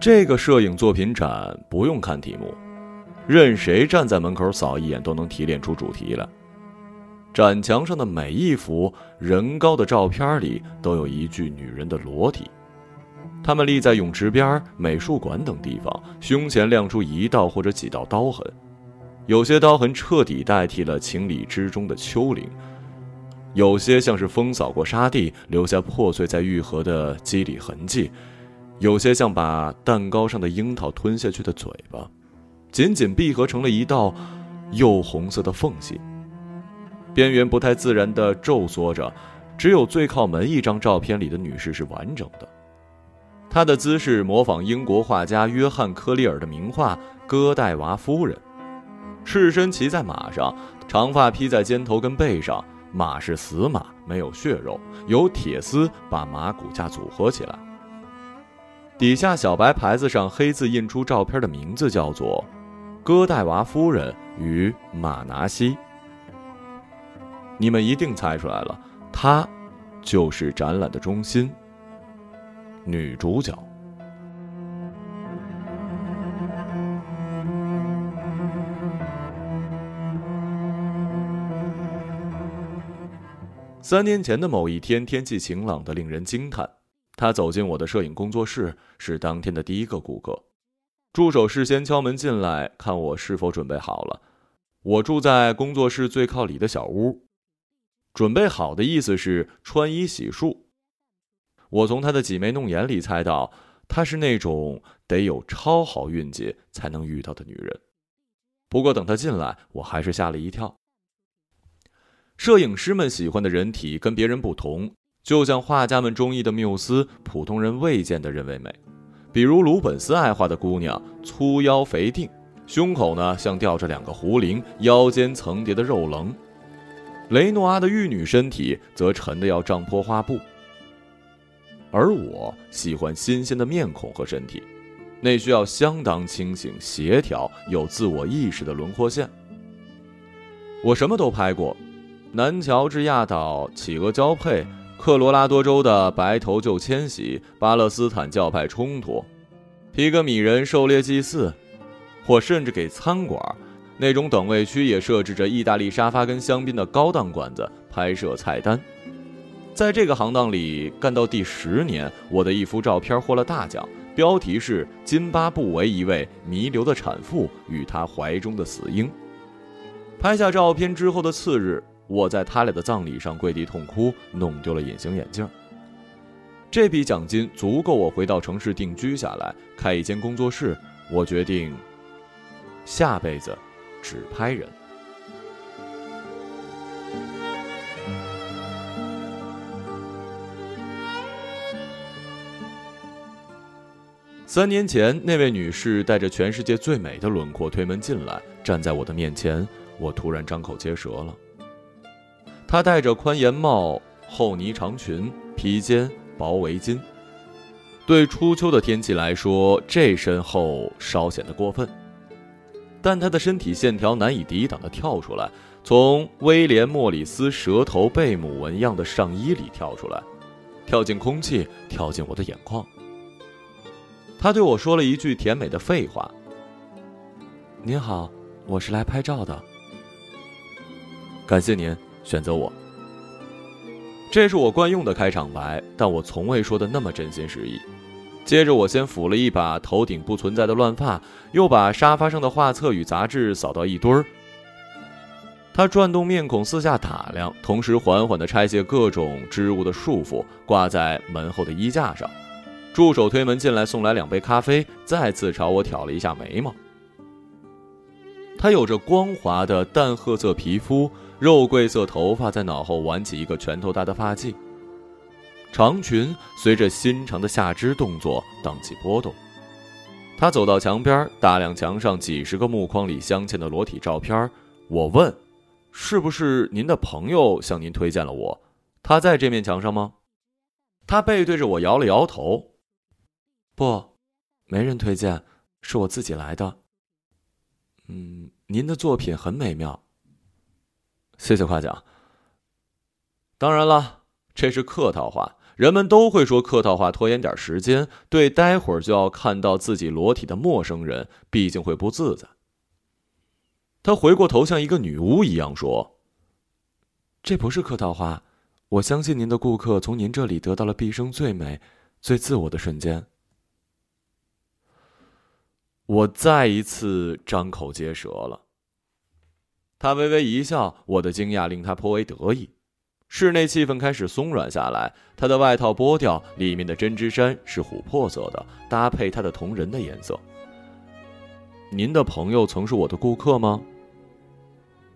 这个摄影作品展不用看题目，任谁站在门口扫一眼都能提炼出主题来。展墙上的每一幅人高的照片里都有一具女人的裸体，他们立在泳池边、美术馆等地方，胸前亮出一道或者几道刀痕，有些刀痕彻底代替了情理之中的丘陵，有些像是风扫过沙地，留下破碎在愈合的肌理痕迹，有些像把蛋糕上的樱桃吞下去的嘴巴，紧紧闭合成了一道釉红色的缝隙。边缘不太自然地皱缩着，只有最靠门一张照片里的女士是完整的。她的姿势模仿英国画家约翰·科利尔的名画《戈代娃夫人》，赤身骑在马上，长发披在肩头跟背上，马是死马，没有血肉，由铁丝把马骨架组合起来。底下小白牌子上黑字印出照片的名字，叫做《戈代娃夫人与马拿西》。你们一定猜出来了，她就是展览的中心，女主角。三年前的某一天，天气晴朗的令人惊叹。他走进我的摄影工作室，是当天的第一个顾客。助手事先敲门进来，看我是否准备好了。我住在工作室最靠里的小屋。准备好的意思是穿衣洗漱。我从他的挤眉弄眼里猜到，她是那种得有超好运气才能遇到的女人。不过等她进来，我还是吓了一跳。摄影师们喜欢的人体跟别人不同，就像画家们中意的缪斯，普通人未见得认为美。比如鲁本斯爱画的姑娘，粗腰肥腚，胸口呢像吊着两个壶铃，腰间层叠的肉棱。雷诺阿的玉女身体则沉得要胀破画布，而我喜欢新鲜的面孔和身体，那需要相当清醒、协调、有自我意识的轮廓线。我什么都拍过：南乔治亚岛企鹅交配、科罗拉多州的白头鹫迁徙、巴勒斯坦教派冲突、皮格米人狩猎祭祀，或甚至给餐馆。那种等位区也设置着意大利沙发跟香槟的高档馆子拍摄菜单，在这个行当里干到第十年，我的一幅照片获了大奖，标题是“津巴布韦一位弥留的产妇与她怀中的死婴”。拍下照片之后的次日，我在他俩的葬礼上跪地痛哭，弄丢了隐形眼镜。这笔奖金足够我回到城市定居下来，开一间工作室。我决定，下辈子。只拍人。三年前，那位女士带着全世界最美的轮廓推门进来，站在我的面前，我突然张口结舌了。她戴着宽檐帽、厚呢长裙、披肩、薄围巾，对初秋的天气来说，这身厚稍显得过分。但他的身体线条难以抵挡的跳出来，从威廉·莫里斯蛇头贝母纹样的上衣里跳出来，跳进空气，跳进我的眼眶。他对我说了一句甜美的废话：“您好，我是来拍照的。感谢您选择我。”这是我惯用的开场白，但我从未说的那么真心实意。接着，我先抚了一把头顶不存在的乱发，又把沙发上的画册与杂志扫到一堆儿。他转动面孔，四下打量，同时缓缓地拆卸各种织物的束缚，挂在门后的衣架上。助手推门进来，送来两杯咖啡，再次朝我挑了一下眉毛。他有着光滑的淡褐色皮肤，肉桂色头发在脑后挽起一个拳头大的发髻。长裙随着新长的下肢动作荡起波动。他走到墙边，打量墙上几十个木框里镶嵌的裸体照片。我问：“是不是您的朋友向您推荐了我？他在这面墙上吗？”他背对着我摇了摇头：“不，没人推荐，是我自己来的。”嗯，您的作品很美妙。谢谢夸奖。当然了。这是客套话，人们都会说客套话，拖延点时间，对待会儿就要看到自己裸体的陌生人，毕竟会不自在。他回过头，像一个女巫一样说：“这不是客套话，我相信您的顾客从您这里得到了毕生最美、最自我的瞬间。”我再一次张口结舌了。他微微一笑，我的惊讶令他颇为得意。室内气氛开始松软下来。他的外套剥掉，里面的针织衫是琥珀色的，搭配他的同人的颜色。您的朋友曾是我的顾客吗？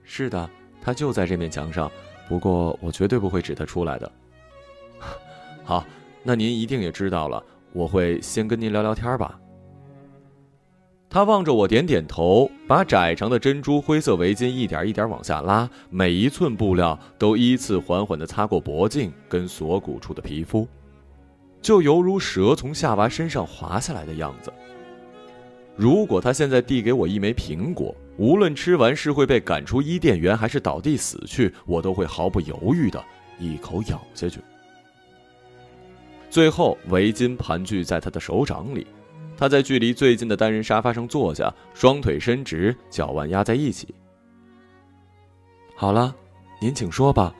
是的，他就在这面墙上。不过我绝对不会指他出来的。好，那您一定也知道了。我会先跟您聊聊天吧。他望着我，点点头，把窄长的珍珠灰色围巾一点一点往下拉，每一寸布料都依次缓缓地擦过脖颈跟锁骨处的皮肤，就犹如蛇从夏娃身上滑下来的样子。如果他现在递给我一枚苹果，无论吃完是会被赶出伊甸园，还是倒地死去，我都会毫不犹豫地一口咬下去。最后，围巾盘踞在他的手掌里。他在距离最近的单人沙发上坐下，双腿伸直，脚腕压在一起。好了，您请说吧。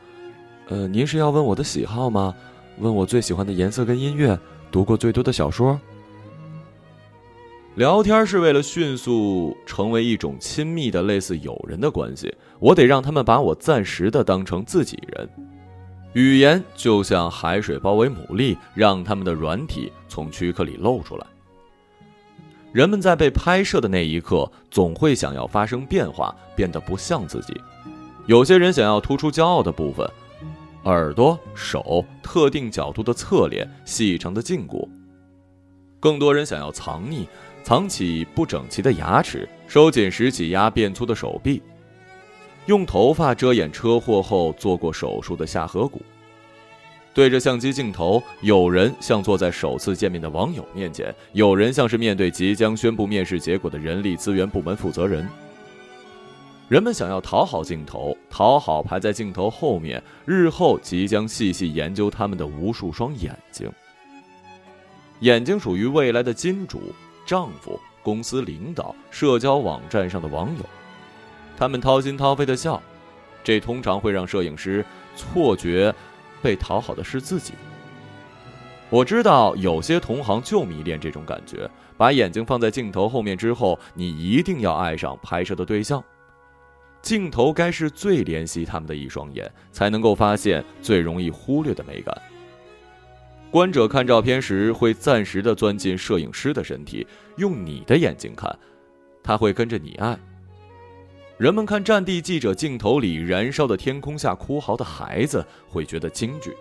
呃，您是要问我的喜好吗？问我最喜欢的颜色跟音乐，读过最多的小说。聊天是为了迅速成为一种亲密的、类似友人的关系。我得让他们把我暂时的当成自己人。语言就像海水包围牡蛎，让他们的软体从躯壳里露出来。人们在被拍摄的那一刻，总会想要发生变化，变得不像自己。有些人想要突出骄傲的部分，耳朵、手、特定角度的侧脸、细长的胫骨；更多人想要藏匿，藏起不整齐的牙齿，收紧时挤压变粗的手臂，用头发遮掩车祸后做过手术的下颌骨。对着相机镜头，有人像坐在首次见面的网友面前，有人像是面对即将宣布面试结果的人力资源部门负责人。人们想要讨好镜头，讨好排在镜头后面，日后即将细细研究他们的无数双眼睛。眼睛属于未来的金主、丈夫、公司领导、社交网站上的网友，他们掏心掏肺的笑，这通常会让摄影师错觉。被讨好的是自己。我知道有些同行就迷恋这种感觉。把眼睛放在镜头后面之后，你一定要爱上拍摄的对象。镜头该是最怜惜他们的一双眼，才能够发现最容易忽略的美感。观者看照片时会暂时的钻进摄影师的身体，用你的眼睛看，他会跟着你爱。人们看战地记者镜头里燃烧的天空下哭嚎的孩子，会觉得京剧。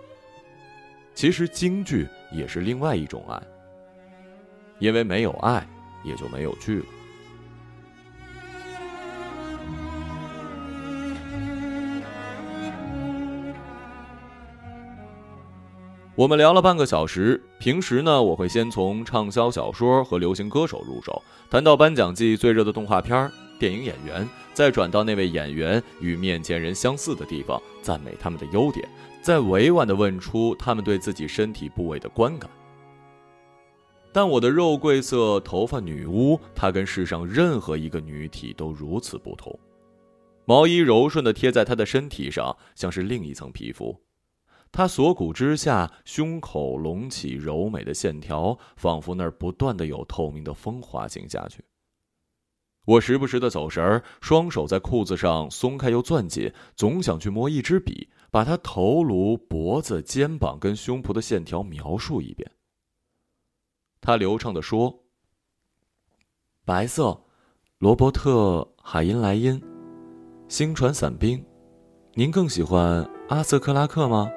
其实京剧也是另外一种爱，因为没有爱，也就没有剧了。我们聊了半个小时。平时呢，我会先从畅销小说和流行歌手入手，谈到颁奖季最热的动画片、电影演员。再转到那位演员与面前人相似的地方，赞美他们的优点，再委婉地问出他们对自己身体部位的观感。但我的肉桂色头发女巫，她跟世上任何一个女体都如此不同。毛衣柔顺地贴在她的身体上，像是另一层皮肤。她锁骨之下，胸口隆起柔美的线条，仿佛那儿不断的有透明的风滑行下去。我时不时的走神儿，双手在裤子上松开又攥紧，总想去摸一支笔，把他头颅、脖子、肩膀跟胸脯的线条描述一遍。他流畅的说：“白色，罗伯特·海因莱因，星船伞兵，您更喜欢阿瑟·克拉克吗？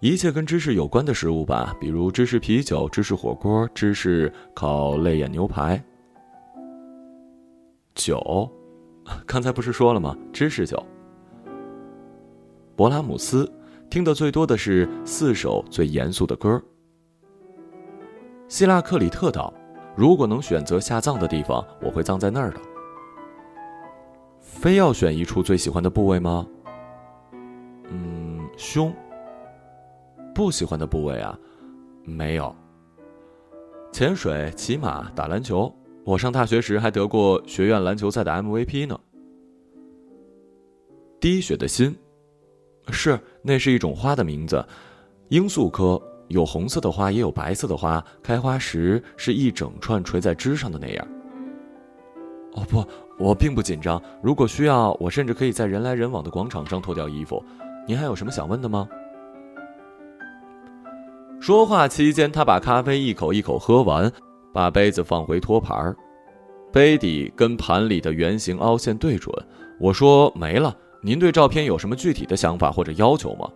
一切跟芝士有关的食物吧，比如芝士啤酒、芝士火锅、芝士烤肋眼牛排。”酒，刚才不是说了吗？知识酒。勃拉姆斯，听得最多的是四首最严肃的歌。希拉克里特岛，如果能选择下葬的地方，我会葬在那儿的。非要选一处最喜欢的部位吗？嗯，胸。不喜欢的部位啊？没有。潜水、骑马、打篮球，我上大学时还得过学院篮球赛的 MVP 呢。滴血的心，是，那是一种花的名字，罂粟科，有红色的花，也有白色的花，开花时是一整串垂在枝上的那样。哦不，我并不紧张，如果需要，我甚至可以在人来人往的广场上脱掉衣服。您还有什么想问的吗？说话期间，他把咖啡一口一口喝完，把杯子放回托盘杯底跟盘里的圆形凹陷对准。我说：“没了。”您对照片有什么具体的想法或者要求吗？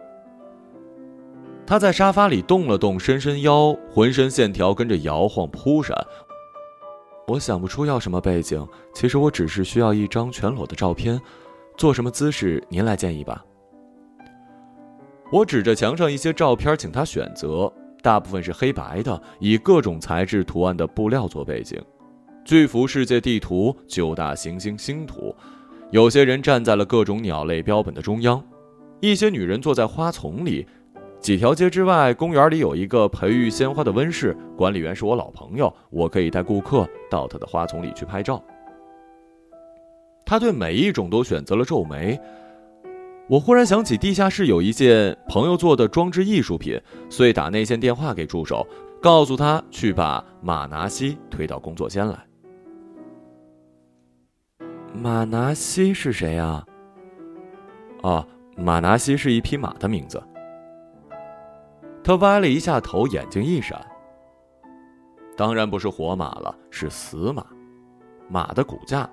他在沙发里动了动，伸伸腰，浑身线条跟着摇晃扑闪。我想不出要什么背景，其实我只是需要一张全裸的照片，做什么姿势您来建议吧。我指着墙上一些照片，请他选择，大部分是黑白的，以各种材质图案的布料做背景，巨幅世界地图，九大行星星图，有些人站在了各种鸟类标本的中央，一些女人坐在花丛里，几条街之外，公园里有一个培育鲜花的温室，管理员是我老朋友，我可以带顾客到他的花丛里去拍照。他对每一种都选择了皱眉。我忽然想起地下室有一件朋友做的装置艺术品，遂打内线电话给助手，告诉他去把马拿西推到工作间来。马拿西是谁呀？哦，马拿西是一匹马的名字。他歪了一下头，眼睛一闪。当然不是活马了，是死马，马的骨架。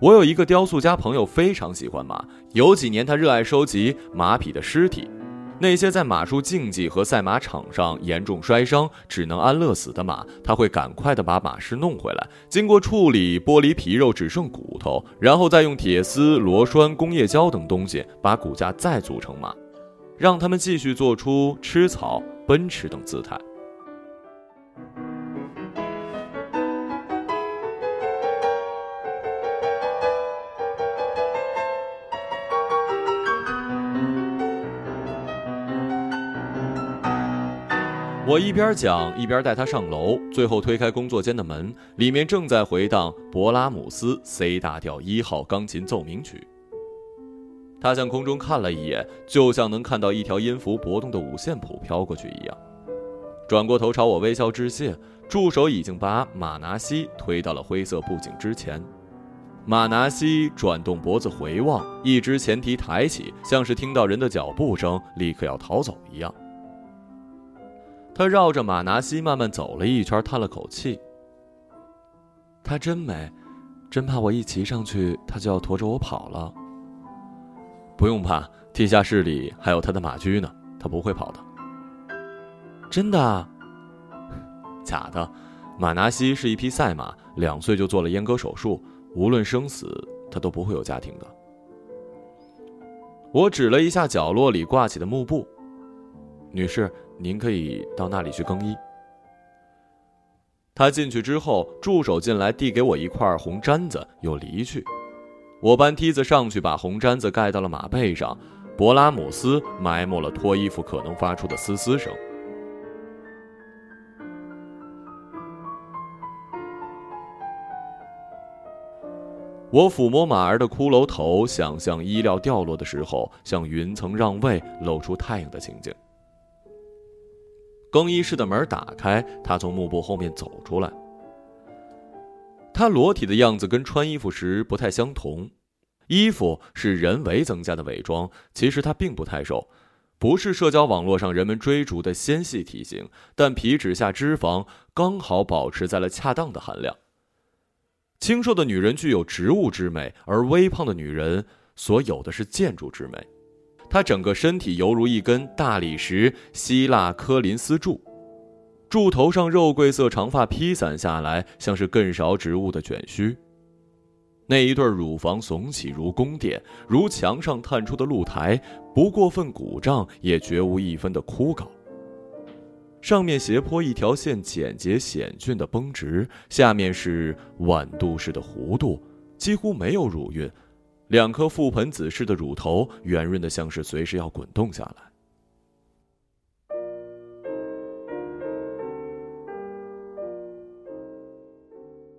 我有一个雕塑家朋友，非常喜欢马。有几年，他热爱收集马匹的尸体，那些在马术竞技和赛马场上严重摔伤、只能安乐死的马，他会赶快的把马尸弄回来，经过处理，剥离皮肉，只剩骨头，然后再用铁丝、螺栓、工业胶等东西把骨架再组成马，让他们继续做出吃草、奔驰等姿态。我一边讲一边带他上楼，最后推开工作间的门，里面正在回荡勃拉姆斯 C 大调一号钢琴奏鸣曲。他向空中看了一眼，就像能看到一条音符搏动的五线谱飘过去一样，转过头朝我微笑致谢。助手已经把马拿西推到了灰色布景之前，马拿西转动脖子回望，一只前蹄抬起，像是听到人的脚步声，立刻要逃走一样。他绕着马拿西慢慢走了一圈，叹了口气。她真美，真怕我一骑上去，她就要驮着我跑了。不用怕，地下室里还有他的马驹呢，他不会跑的。真的？假的。马拿西是一匹赛马，两岁就做了阉割手术，无论生死，他都不会有家庭的。我指了一下角落里挂起的幕布，女士。您可以到那里去更衣。他进去之后，助手进来递给我一块红毡子，又离去。我搬梯子上去，把红毡子盖到了马背上。勃拉姆斯埋没了脱衣服可能发出的嘶嘶声。我抚摸马儿的骷髅头，想象衣料掉落的时候，向云层让位，露出太阳的情景。更衣室的门打开，他从幕布后面走出来。他裸体的样子跟穿衣服时不太相同，衣服是人为增加的伪装。其实他并不太瘦，不是社交网络上人们追逐的纤细体型，但皮脂下脂肪刚好保持在了恰当的含量。清瘦的女人具有植物之美，而微胖的女人所有的是建筑之美。他整个身体犹如一根大理石希腊科林斯柱，柱头上肉桂色长发披散下来，像是更少植物的卷须。那一对乳房耸起如宫殿，如墙上探出的露台，不过分鼓胀，也绝无一分的枯槁。上面斜坡一条线，简洁险峻的绷直，下面是碗肚式的弧度，几乎没有乳晕。两颗覆盆子似的乳头圆润的像是随时要滚动下来。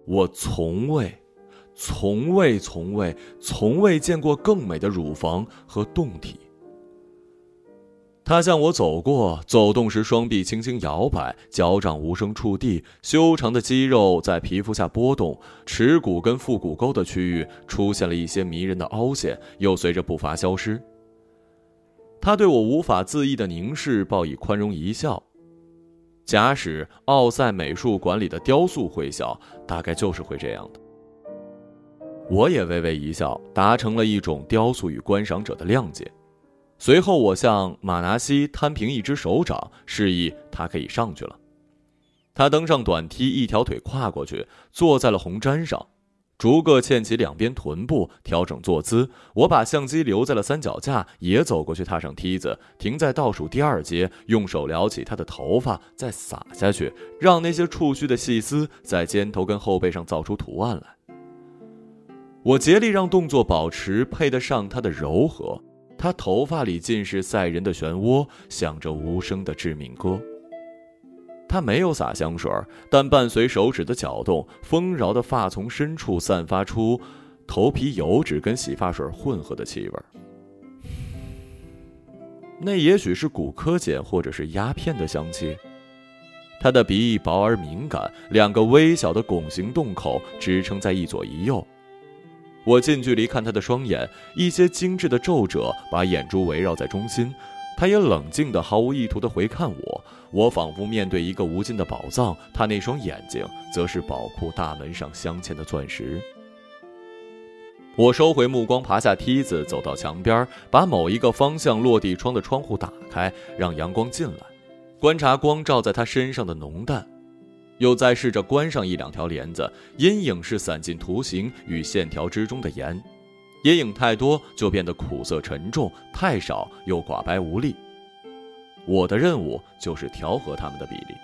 我从未，从未，从未，从未见过更美的乳房和胴体。他向我走过，走动时双臂轻轻摇摆，脚掌无声触地，修长的肌肉在皮肤下波动，耻骨跟腹股沟的区域出现了一些迷人的凹陷，又随着步伐消失。他对我无法自抑的凝视报以宽容一笑。假使奥赛美术馆里的雕塑会笑，大概就是会这样的。我也微微一笑，达成了一种雕塑与观赏者的谅解。随后，我向马纳西摊平一只手掌，示意他可以上去了。他登上短梯，一条腿跨过去，坐在了红毡上，逐个欠起两边臀部，调整坐姿。我把相机留在了三脚架，也走过去，踏上梯子，停在倒数第二阶，用手撩起他的头发，再撒下去，让那些触须的细丝在肩头跟后背上造出图案来。我竭力让动作保持配得上他的柔和。他头发里尽是赛人的漩涡，响着无声的致命歌。他没有洒香水，但伴随手指的搅动，丰饶的发从深处散发出头皮油脂跟洗发水混合的气味。那也许是骨科碱或者是鸦片的香气。他的鼻翼薄而敏感，两个微小的拱形洞口支撑在一左一右。我近距离看他的双眼，一些精致的皱褶把眼珠围绕在中心。他也冷静的、毫无意图的回看我，我仿佛面对一个无尽的宝藏。他那双眼睛，则是宝库大门上镶嵌的钻石。我收回目光，爬下梯子，走到墙边，把某一个方向落地窗的窗户打开，让阳光进来，观察光照在他身上的浓淡。又再试着关上一两条帘子，阴影是散进图形与线条之中的盐，阴影太多就变得苦涩沉重，太少又寡白无力。我的任务就是调和它们的比例。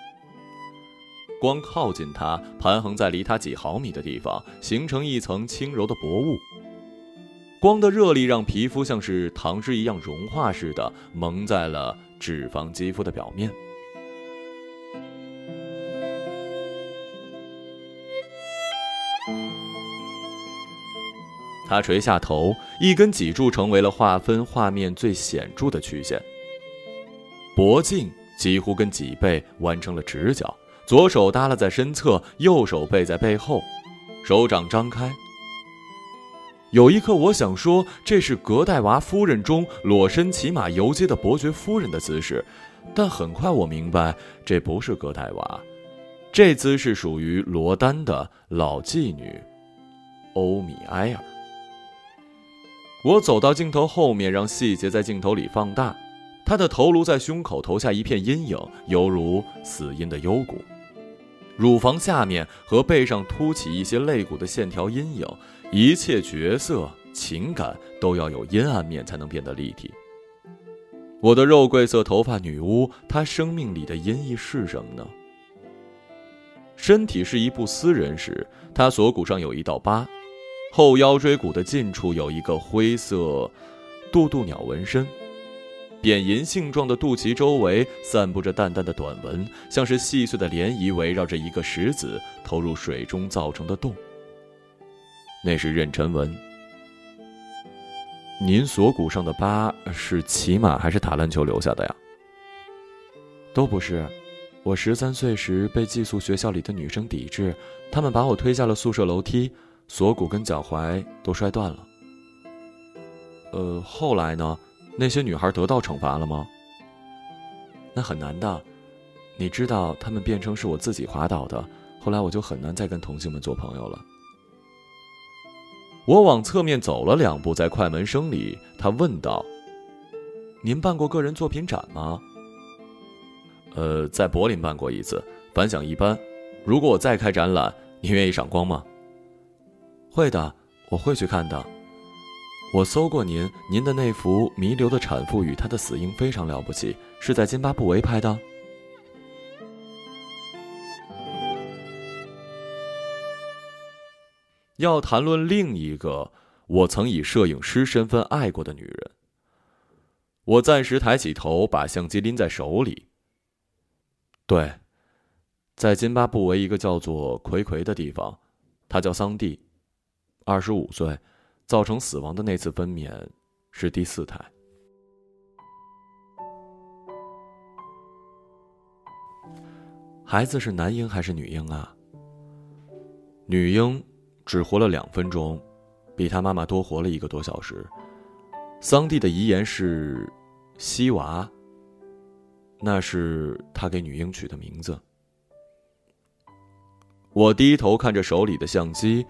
光靠近它，盘横在离它几毫米的地方，形成一层轻柔的薄雾。光的热力让皮肤像是糖汁一样融化似的，蒙在了脂肪肌肤的表面。他垂下头，一根脊柱成为了划分画面最显著的曲线。脖颈几乎跟脊背弯成了直角，左手耷拉在身侧，右手背在背后，手掌张开。有一刻，我想说这是格代娃夫人中裸身骑马游街的伯爵夫人的姿势，但很快我明白这不是格代娃，这姿势属于罗丹的老妓女欧米埃尔。我走到镜头后面，让细节在镜头里放大。他的头颅在胸口投下一片阴影，犹如死因的幽谷。乳房下面和背上凸起一些肋骨的线条阴影。一切角色情感都要有阴暗面才能变得立体。我的肉桂色头发女巫，她生命里的阴翳是什么呢？身体是一部私人史，她锁骨上有一道疤。后腰椎骨的近处有一个灰色渡渡鸟纹身，扁银杏状的肚脐周围散布着淡淡的短纹，像是细碎的涟漪围绕着一个石子投入水中造成的洞。那是妊娠纹。您锁骨上的疤是骑马还是打篮球留下的呀？都不是，我十三岁时被寄宿学校里的女生抵制，他们把我推下了宿舍楼梯。锁骨跟脚踝都摔断了。呃，后来呢？那些女孩得到惩罚了吗？那很难的。你知道，他们变成是我自己滑倒的。后来我就很难再跟同性们做朋友了。我往侧面走了两步，在快门声里，他问道：“您办过个人作品展吗？”呃，在柏林办过一次，反响一般。如果我再开展览，您愿意赏光吗？会的，我会去看的。我搜过您，您的那幅《弥留的产妇与她的死婴》非常了不起，是在津巴布韦拍的。要谈论另一个我曾以摄影师身份爱过的女人，我暂时抬起头，把相机拎在手里。对，在津巴布韦一个叫做奎奎的地方。她叫桑蒂，二十五岁，造成死亡的那次分娩是第四胎。孩子是男婴还是女婴啊？女婴只活了两分钟，比她妈妈多活了一个多小时。桑蒂的遗言是“西娃”，那是他给女婴取的名字。我低头看着手里的相机，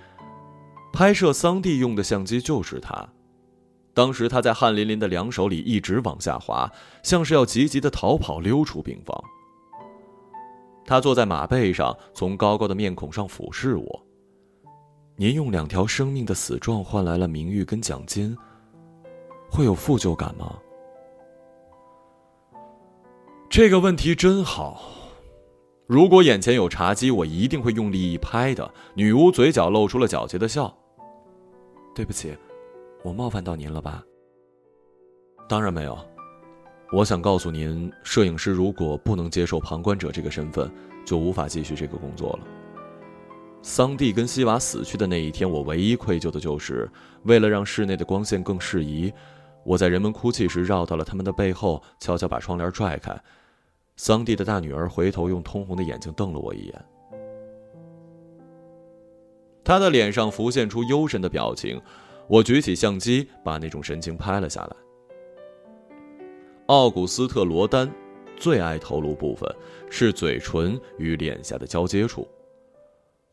拍摄桑蒂用的相机就是他。当时他在汗淋淋的两手里一直往下滑，像是要急急的逃跑溜出病房。他坐在马背上，从高高的面孔上俯视我。您用两条生命的死状换来了名誉跟奖金，会有负疚感吗？这个问题真好。如果眼前有茶几，我一定会用力一拍的。女巫嘴角露出了狡黠的笑。对不起，我冒犯到您了吧？当然没有。我想告诉您，摄影师如果不能接受旁观者这个身份，就无法继续这个工作了。桑蒂跟西瓦死去的那一天，我唯一愧疚的就是，为了让室内的光线更适宜，我在人们哭泣时绕到了他们的背后，悄悄把窗帘拽开。桑蒂的大女儿回头用通红的眼睛瞪了我一眼，他的脸上浮现出幽深的表情。我举起相机，把那种神情拍了下来。奥古斯特·罗丹最爱透露部分是嘴唇与脸颊的交接处。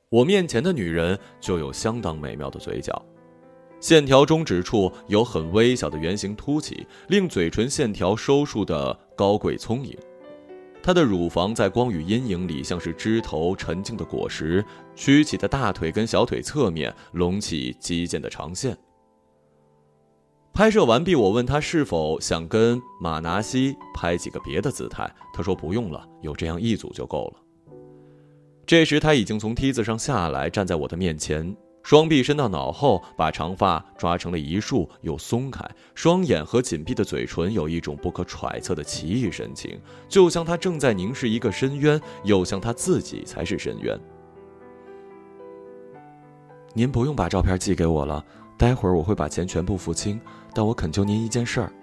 我面前的女人就有相当美妙的嘴角，线条中指处有很微小的圆形凸起，令嘴唇线条收束的高贵聪颖。她的乳房在光与阴影里像是枝头沉静的果实，曲起的大腿跟小腿侧面隆起肌腱的长线。拍摄完毕，我问他是否想跟马拿西拍几个别的姿态，他说不用了，有这样一组就够了。这时他已经从梯子上下来，站在我的面前，双臂伸到脑后，把长发抓成了一束，又松开，双眼和紧闭的嘴唇有一种不可揣测的奇异神情，就像他正在凝视一个深渊，又像他自己才是深渊。您不用把照片寄给我了，待会儿我会把钱全部付清。但我恳求您一件事儿。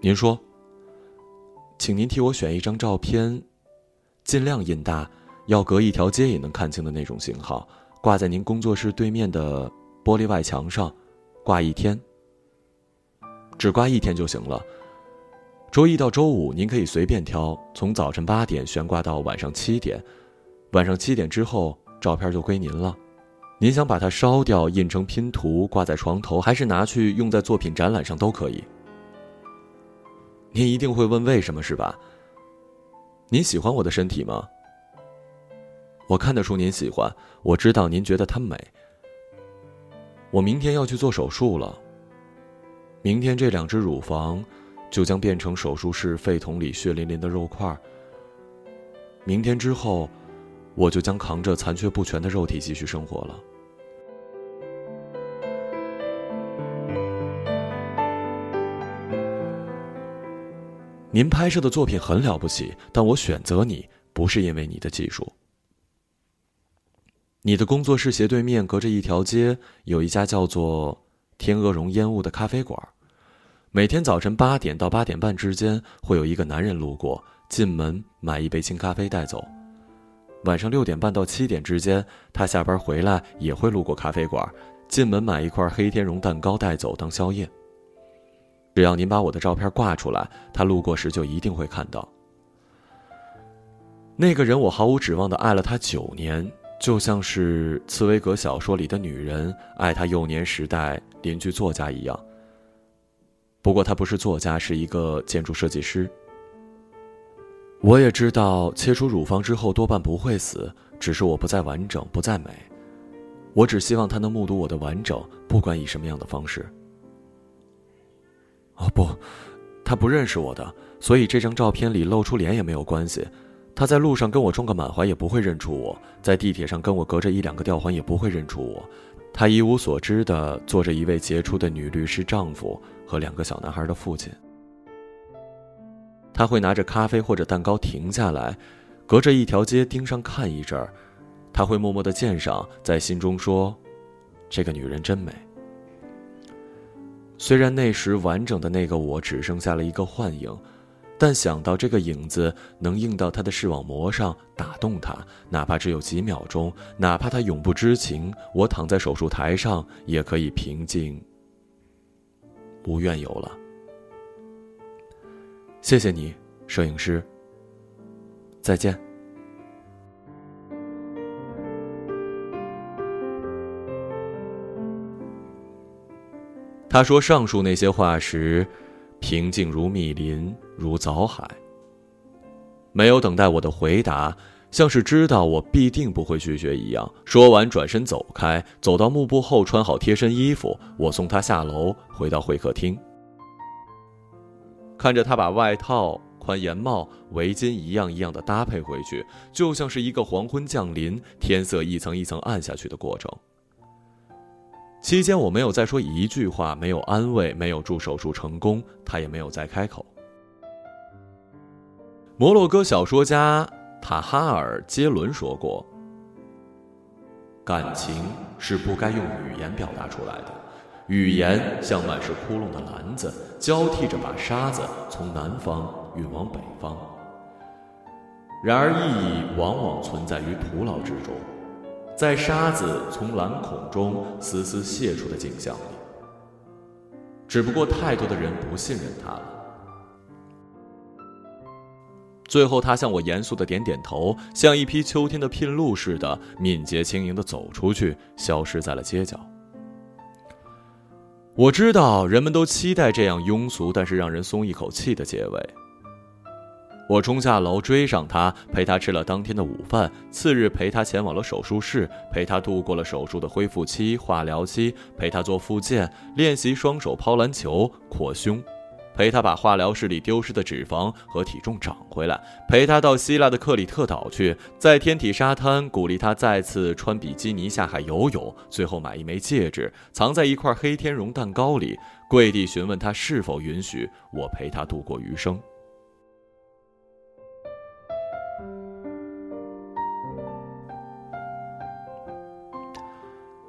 您说，请您替我选一张照片，尽量印大，要隔一条街也能看清的那种型号，挂在您工作室对面的玻璃外墙上，挂一天。只挂一天就行了。周一到周五您可以随便挑，从早晨八点悬挂到晚上七点，晚上七点之后照片就归您了。您想把它烧掉，印成拼图挂在床头，还是拿去用在作品展览上都可以。您一定会问为什么是吧？您喜欢我的身体吗？我看得出您喜欢，我知道您觉得它美。我明天要去做手术了。明天这两只乳房就将变成手术室肺筒里血淋淋的肉块。明天之后。我就将扛着残缺不全的肉体继续生活了。您拍摄的作品很了不起，但我选择你不是因为你的技术。你的工作室斜对面隔着一条街，有一家叫做“天鹅绒烟雾”的咖啡馆。每天早晨八点到八点半之间，会有一个男人路过，进门买一杯清咖啡带走。晚上六点半到七点之间，他下班回来也会路过咖啡馆，进门买一块黑天绒蛋糕带走当宵夜。只要您把我的照片挂出来，他路过时就一定会看到。那个人，我毫无指望的爱了他九年，就像是茨威格小说里的女人爱他幼年时代邻居作家一样。不过他不是作家，是一个建筑设计师。我也知道，切除乳房之后多半不会死，只是我不再完整，不再美。我只希望他能目睹我的完整，不管以什么样的方式。哦不，他不认识我的，所以这张照片里露出脸也没有关系。他在路上跟我撞个满怀也不会认出我，在地铁上跟我隔着一两个吊环也不会认出我。他一无所知的做着一位杰出的女律师丈夫和两个小男孩的父亲。他会拿着咖啡或者蛋糕停下来，隔着一条街盯上看一阵儿。他会默默的鉴赏，在心中说：“这个女人真美。”虽然那时完整的那个我只剩下了一个幻影，但想到这个影子能映到他的视网膜上，打动他，哪怕只有几秒钟，哪怕他永不知情，我躺在手术台上也可以平静，无怨尤了。谢谢你，摄影师。再见。他说上述那些话时，平静如密林，如藻海。没有等待我的回答，像是知道我必定不会拒绝一样。说完，转身走开，走到幕布后，穿好贴身衣服。我送他下楼，回到会客厅，看着他把外套、宽檐帽、围巾一样一样的搭配回去，就像是一个黄昏降临，天色一层一层暗下去的过程。期间我没有再说一句话，没有安慰，没有祝手术成功，他也没有再开口。摩洛哥小说家塔哈尔·杰伦说过：“感情是不该用语言表达出来的，语言像满是窟窿的篮子，交替着把沙子从南方运往北方。然而意义往往存在于徒劳之中。”在沙子从蓝孔中丝丝泄出的景象里，只不过太多的人不信任他了。最后，他向我严肃的点点头，像一匹秋天的聘鹿似的，敏捷轻盈的走出去，消失在了街角。我知道人们都期待这样庸俗但是让人松一口气的结尾。我冲下楼追上他，陪他吃了当天的午饭。次日陪他前往了手术室，陪他度过了手术的恢复期、化疗期，陪他做复健、练习双手抛篮球、扩胸，陪他把化疗室里丢失的脂肪和体重长回来，陪他到希腊的克里特岛去，在天体沙滩鼓励他再次穿比基尼下海游泳，最后买一枚戒指藏在一块黑天绒蛋糕里，跪地询问他是否允许我陪他度过余生。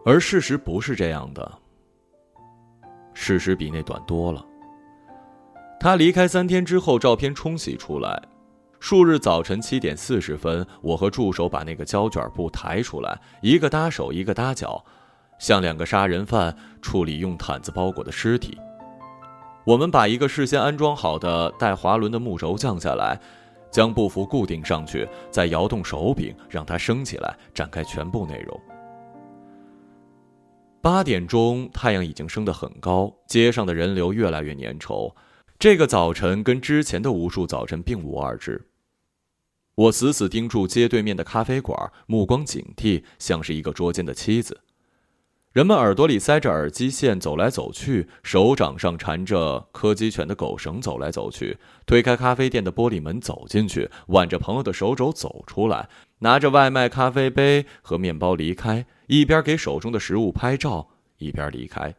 而事实不是这样的。事实比那短多了。他离开三天之后，照片冲洗出来。数日早晨七点四十分，我和助手把那个胶卷布抬出来，一个搭手，一个搭脚，像两个杀人犯处理用毯子包裹的尸体。我们把一个事先安装好的带滑轮的木轴降下来，将布幅固定上去，再摇动手柄让它升起来，展开全部内容。八点钟，太阳已经升得很高，街上的人流越来越粘稠。这个早晨跟之前的无数早晨并无二致。我死死盯住街对面的咖啡馆，目光警惕，像是一个捉奸的妻子。人们耳朵里塞着耳机线，走来走去；手掌上缠着柯基犬的狗绳，走来走去。推开咖啡店的玻璃门，走进去，挽着朋友的手肘走出来，拿着外卖咖啡杯和面包离开。一边给手中的食物拍照，一边离开。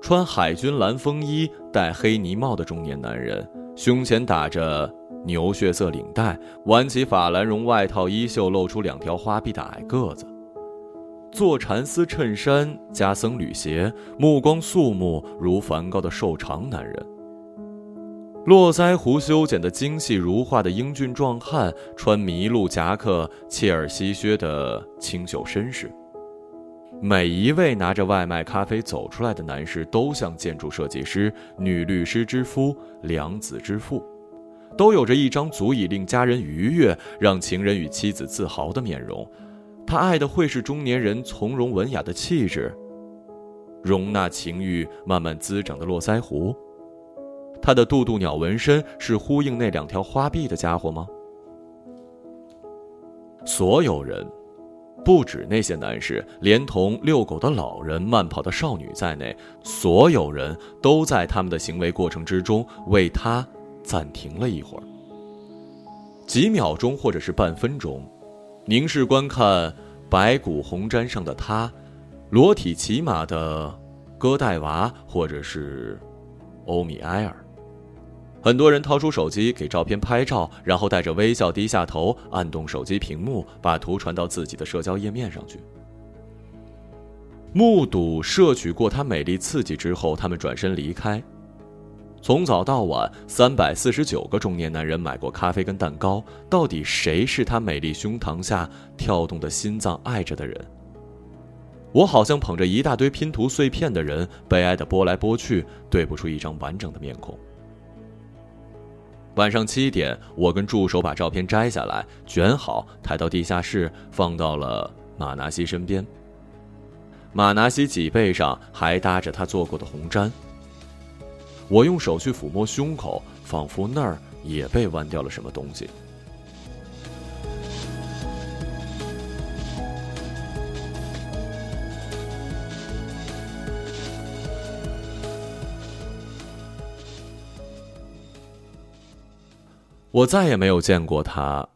穿海军蓝风衣、戴黑呢帽的中年男人，胸前打着牛血色领带，挽起法兰绒外套衣袖，露出两条花臂的矮个子，做蚕丝衬衫加僧侣鞋，目光肃穆如梵高的瘦长男人。络腮胡修剪得精细如画的英俊壮汉，穿麋鹿夹克、切尔西靴的清秀绅士。每一位拿着外卖咖啡走出来的男士，都像建筑设计师、女律师之夫、良子之父，都有着一张足以令家人愉悦、让情人与妻子自豪的面容。他爱的会是中年人从容文雅的气质，容纳情欲慢慢滋长的络腮胡。他的渡渡鸟纹身是呼应那两条花臂的家伙吗？所有人，不止那些男士，连同遛狗的老人、慢跑的少女在内，所有人都在他们的行为过程之中为他暂停了一会儿，几秒钟或者是半分钟，凝视观看白骨红毡上的他，裸体骑马的戈代娃，或者是欧米埃尔。很多人掏出手机给照片拍照，然后带着微笑低下头，按动手机屏幕，把图传到自己的社交页面上去。目睹摄取过她美丽刺激之后，他们转身离开。从早到晚，三百四十九个中年男人买过咖啡跟蛋糕。到底谁是她美丽胸膛下跳动的心脏爱着的人？我好像捧着一大堆拼图碎片的人，悲哀的拨来拨去，对不出一张完整的面孔。晚上七点，我跟助手把照片摘下来，卷好，抬到地下室，放到了马纳西身边。马纳西脊背上还搭着他做过的红毡。我用手去抚摸胸口，仿佛那儿也被剜掉了什么东西。我再也没有见过他，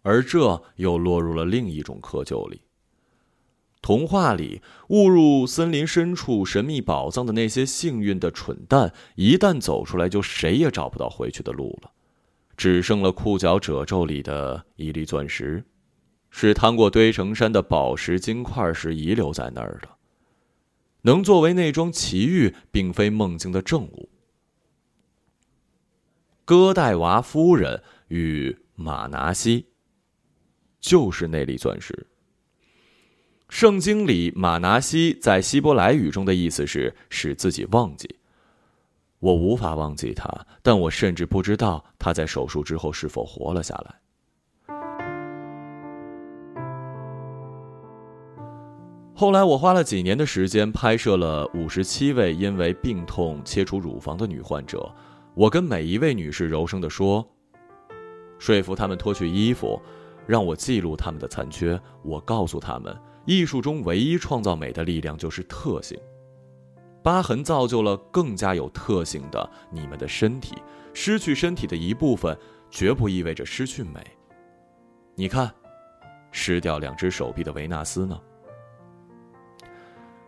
而这又落入了另一种窠臼里。童话里误入森林深处神秘宝藏的那些幸运的蠢蛋，一旦走出来，就谁也找不到回去的路了，只剩了裤脚褶皱里的一粒钻石，是趟过堆成山的宝石金块时遗留在那儿的，能作为那桩奇遇，并非梦境的证物。戈代娃夫人与马拿西，就是那粒钻石。圣经里，马拿西在希伯来语中的意思是使自己忘记。我无法忘记他，但我甚至不知道他在手术之后是否活了下来。后来，我花了几年的时间拍摄了五十七位因为病痛切除乳房的女患者。我跟每一位女士柔声地说：“说服她们脱去衣服，让我记录她们的残缺。我告诉她们。”艺术中唯一创造美的力量就是特性，疤痕造就了更加有特性的你们的身体。失去身体的一部分，绝不意味着失去美。你看，失掉两只手臂的维纳斯呢？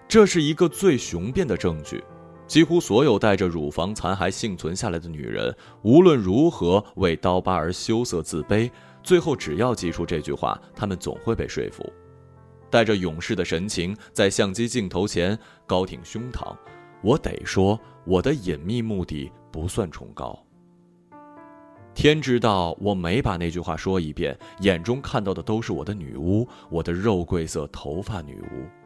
这是一个最雄辩的证据。几乎所有带着乳房残骸幸存下来的女人，无论如何为刀疤而羞涩自卑，最后只要记出这句话，她们总会被说服。带着勇士的神情，在相机镜头前高挺胸膛。我得说，我的隐秘目的不算崇高。天知道，我每把那句话说一遍，眼中看到的都是我的女巫，我的肉桂色头发女巫。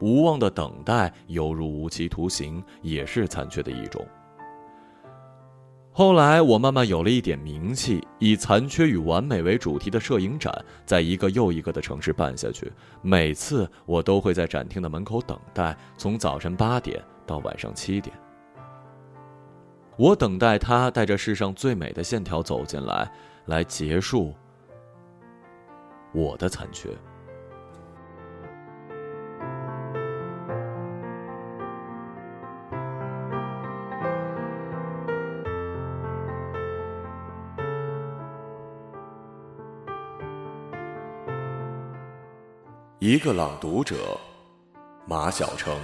无望的等待，犹如无期徒刑，也是残缺的一种。后来，我慢慢有了一点名气，以残缺与完美为主题的摄影展，在一个又一个的城市办下去。每次，我都会在展厅的门口等待，从早晨八点到晚上七点。我等待他带着世上最美的线条走进来，来结束我的残缺。一个朗读者，马晓成。